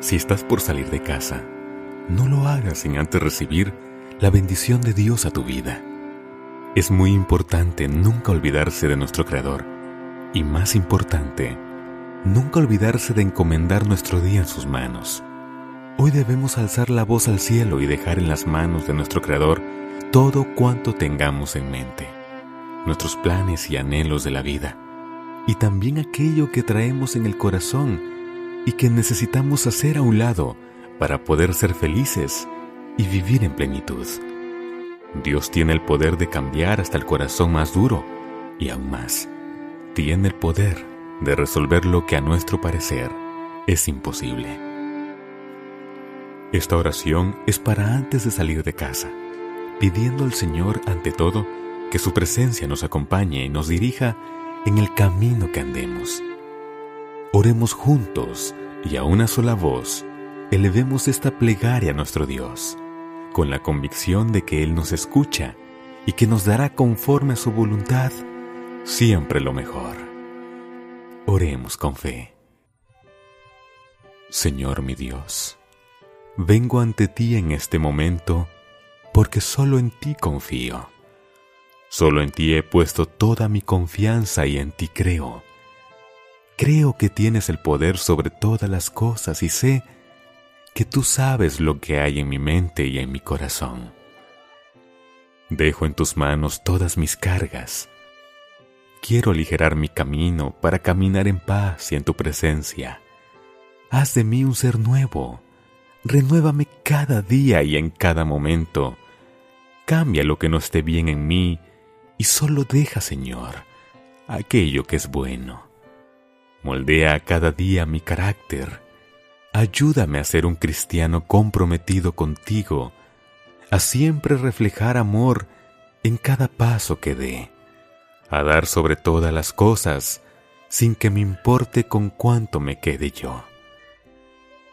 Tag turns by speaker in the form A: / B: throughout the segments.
A: Si estás por salir de casa, no lo hagas sin antes recibir la bendición de Dios a tu vida. Es muy importante nunca olvidarse de nuestro Creador y más importante, nunca olvidarse de encomendar nuestro día en sus manos. Hoy debemos alzar la voz al cielo y dejar en las manos de nuestro Creador todo cuanto tengamos en mente, nuestros planes y anhelos de la vida, y también aquello que traemos en el corazón y que necesitamos hacer a un lado para poder ser felices y vivir en plenitud. Dios tiene el poder de cambiar hasta el corazón más duro y aún más, tiene el poder de resolver lo que a nuestro parecer es imposible. Esta oración es para antes de salir de casa pidiendo al Señor ante todo que su presencia nos acompañe y nos dirija en el camino que andemos. Oremos juntos y a una sola voz elevemos esta plegaria a nuestro Dios, con la convicción de que Él nos escucha y que nos dará conforme a su voluntad siempre lo mejor. Oremos con fe. Señor mi Dios, vengo ante ti en este momento porque solo en ti confío. Solo en ti he puesto toda mi confianza y en ti creo. Creo que tienes el poder sobre todas las cosas y sé que tú sabes lo que hay en mi mente y en mi corazón. Dejo en tus manos todas mis cargas. Quiero aligerar mi camino para caminar en paz y en tu presencia. Haz de mí un ser nuevo. Renuévame cada día y en cada momento Cambia lo que no esté bien en mí y solo deja, Señor, aquello que es bueno. Moldea cada día mi carácter. Ayúdame a ser un cristiano comprometido contigo, a siempre reflejar amor en cada paso que dé, a dar sobre todas las cosas sin que me importe con cuánto me quede yo.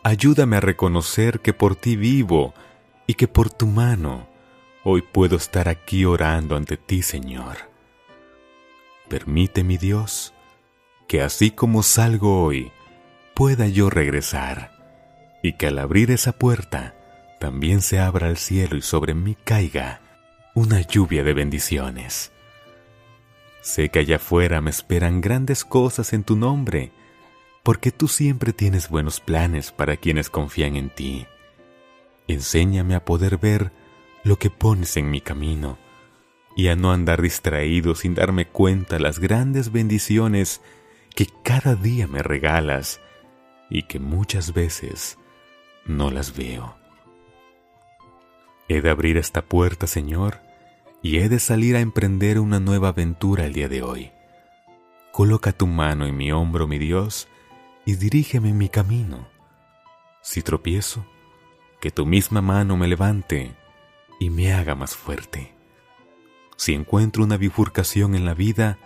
A: Ayúdame a reconocer que por ti vivo y que por tu mano Hoy puedo estar aquí orando ante ti, Señor. Permite, mi Dios, que así como salgo hoy, pueda yo regresar, y que al abrir esa puerta, también se abra el cielo y sobre mí caiga una lluvia de bendiciones. Sé que allá afuera me esperan grandes cosas en tu nombre, porque tú siempre tienes buenos planes para quienes confían en ti. Enséñame a poder ver lo que pones en mi camino y a no andar distraído sin darme cuenta las grandes bendiciones que cada día me regalas y que muchas veces no las veo. He de abrir esta puerta, Señor, y he de salir a emprender una nueva aventura el día de hoy. Coloca tu mano en mi hombro, mi Dios, y dirígeme en mi camino. Si tropiezo, que tu misma mano me levante y me haga más fuerte. Si encuentro una bifurcación en la vida,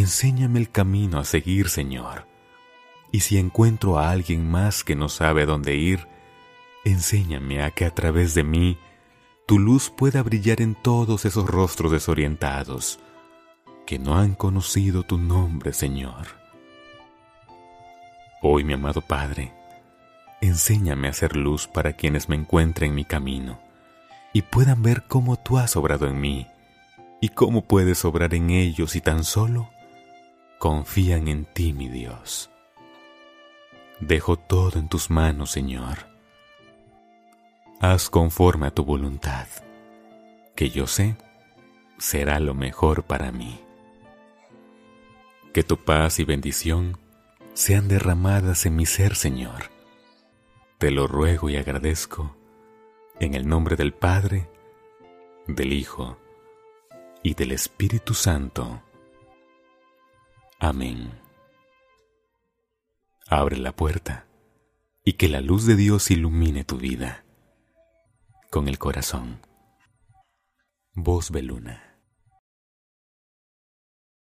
A: enséñame el camino a seguir, Señor. Y si encuentro a alguien más que no sabe dónde ir, enséñame a que a través de mí tu luz pueda brillar en todos esos rostros desorientados que no han conocido tu nombre, Señor. Hoy, mi amado Padre, enséñame a hacer luz para quienes me encuentren en mi camino y puedan ver cómo tú has obrado en mí y cómo puedes obrar en ellos y tan solo confían en ti, mi Dios. Dejo todo en tus manos, Señor. Haz conforme a tu voluntad, que yo sé será lo mejor para mí. Que tu paz y bendición sean derramadas en mi ser, Señor. Te lo ruego y agradezco en el nombre del Padre, del Hijo y del Espíritu Santo. Amén. Abre la puerta y que la luz de Dios ilumine tu vida. Con el corazón. Voz Beluna.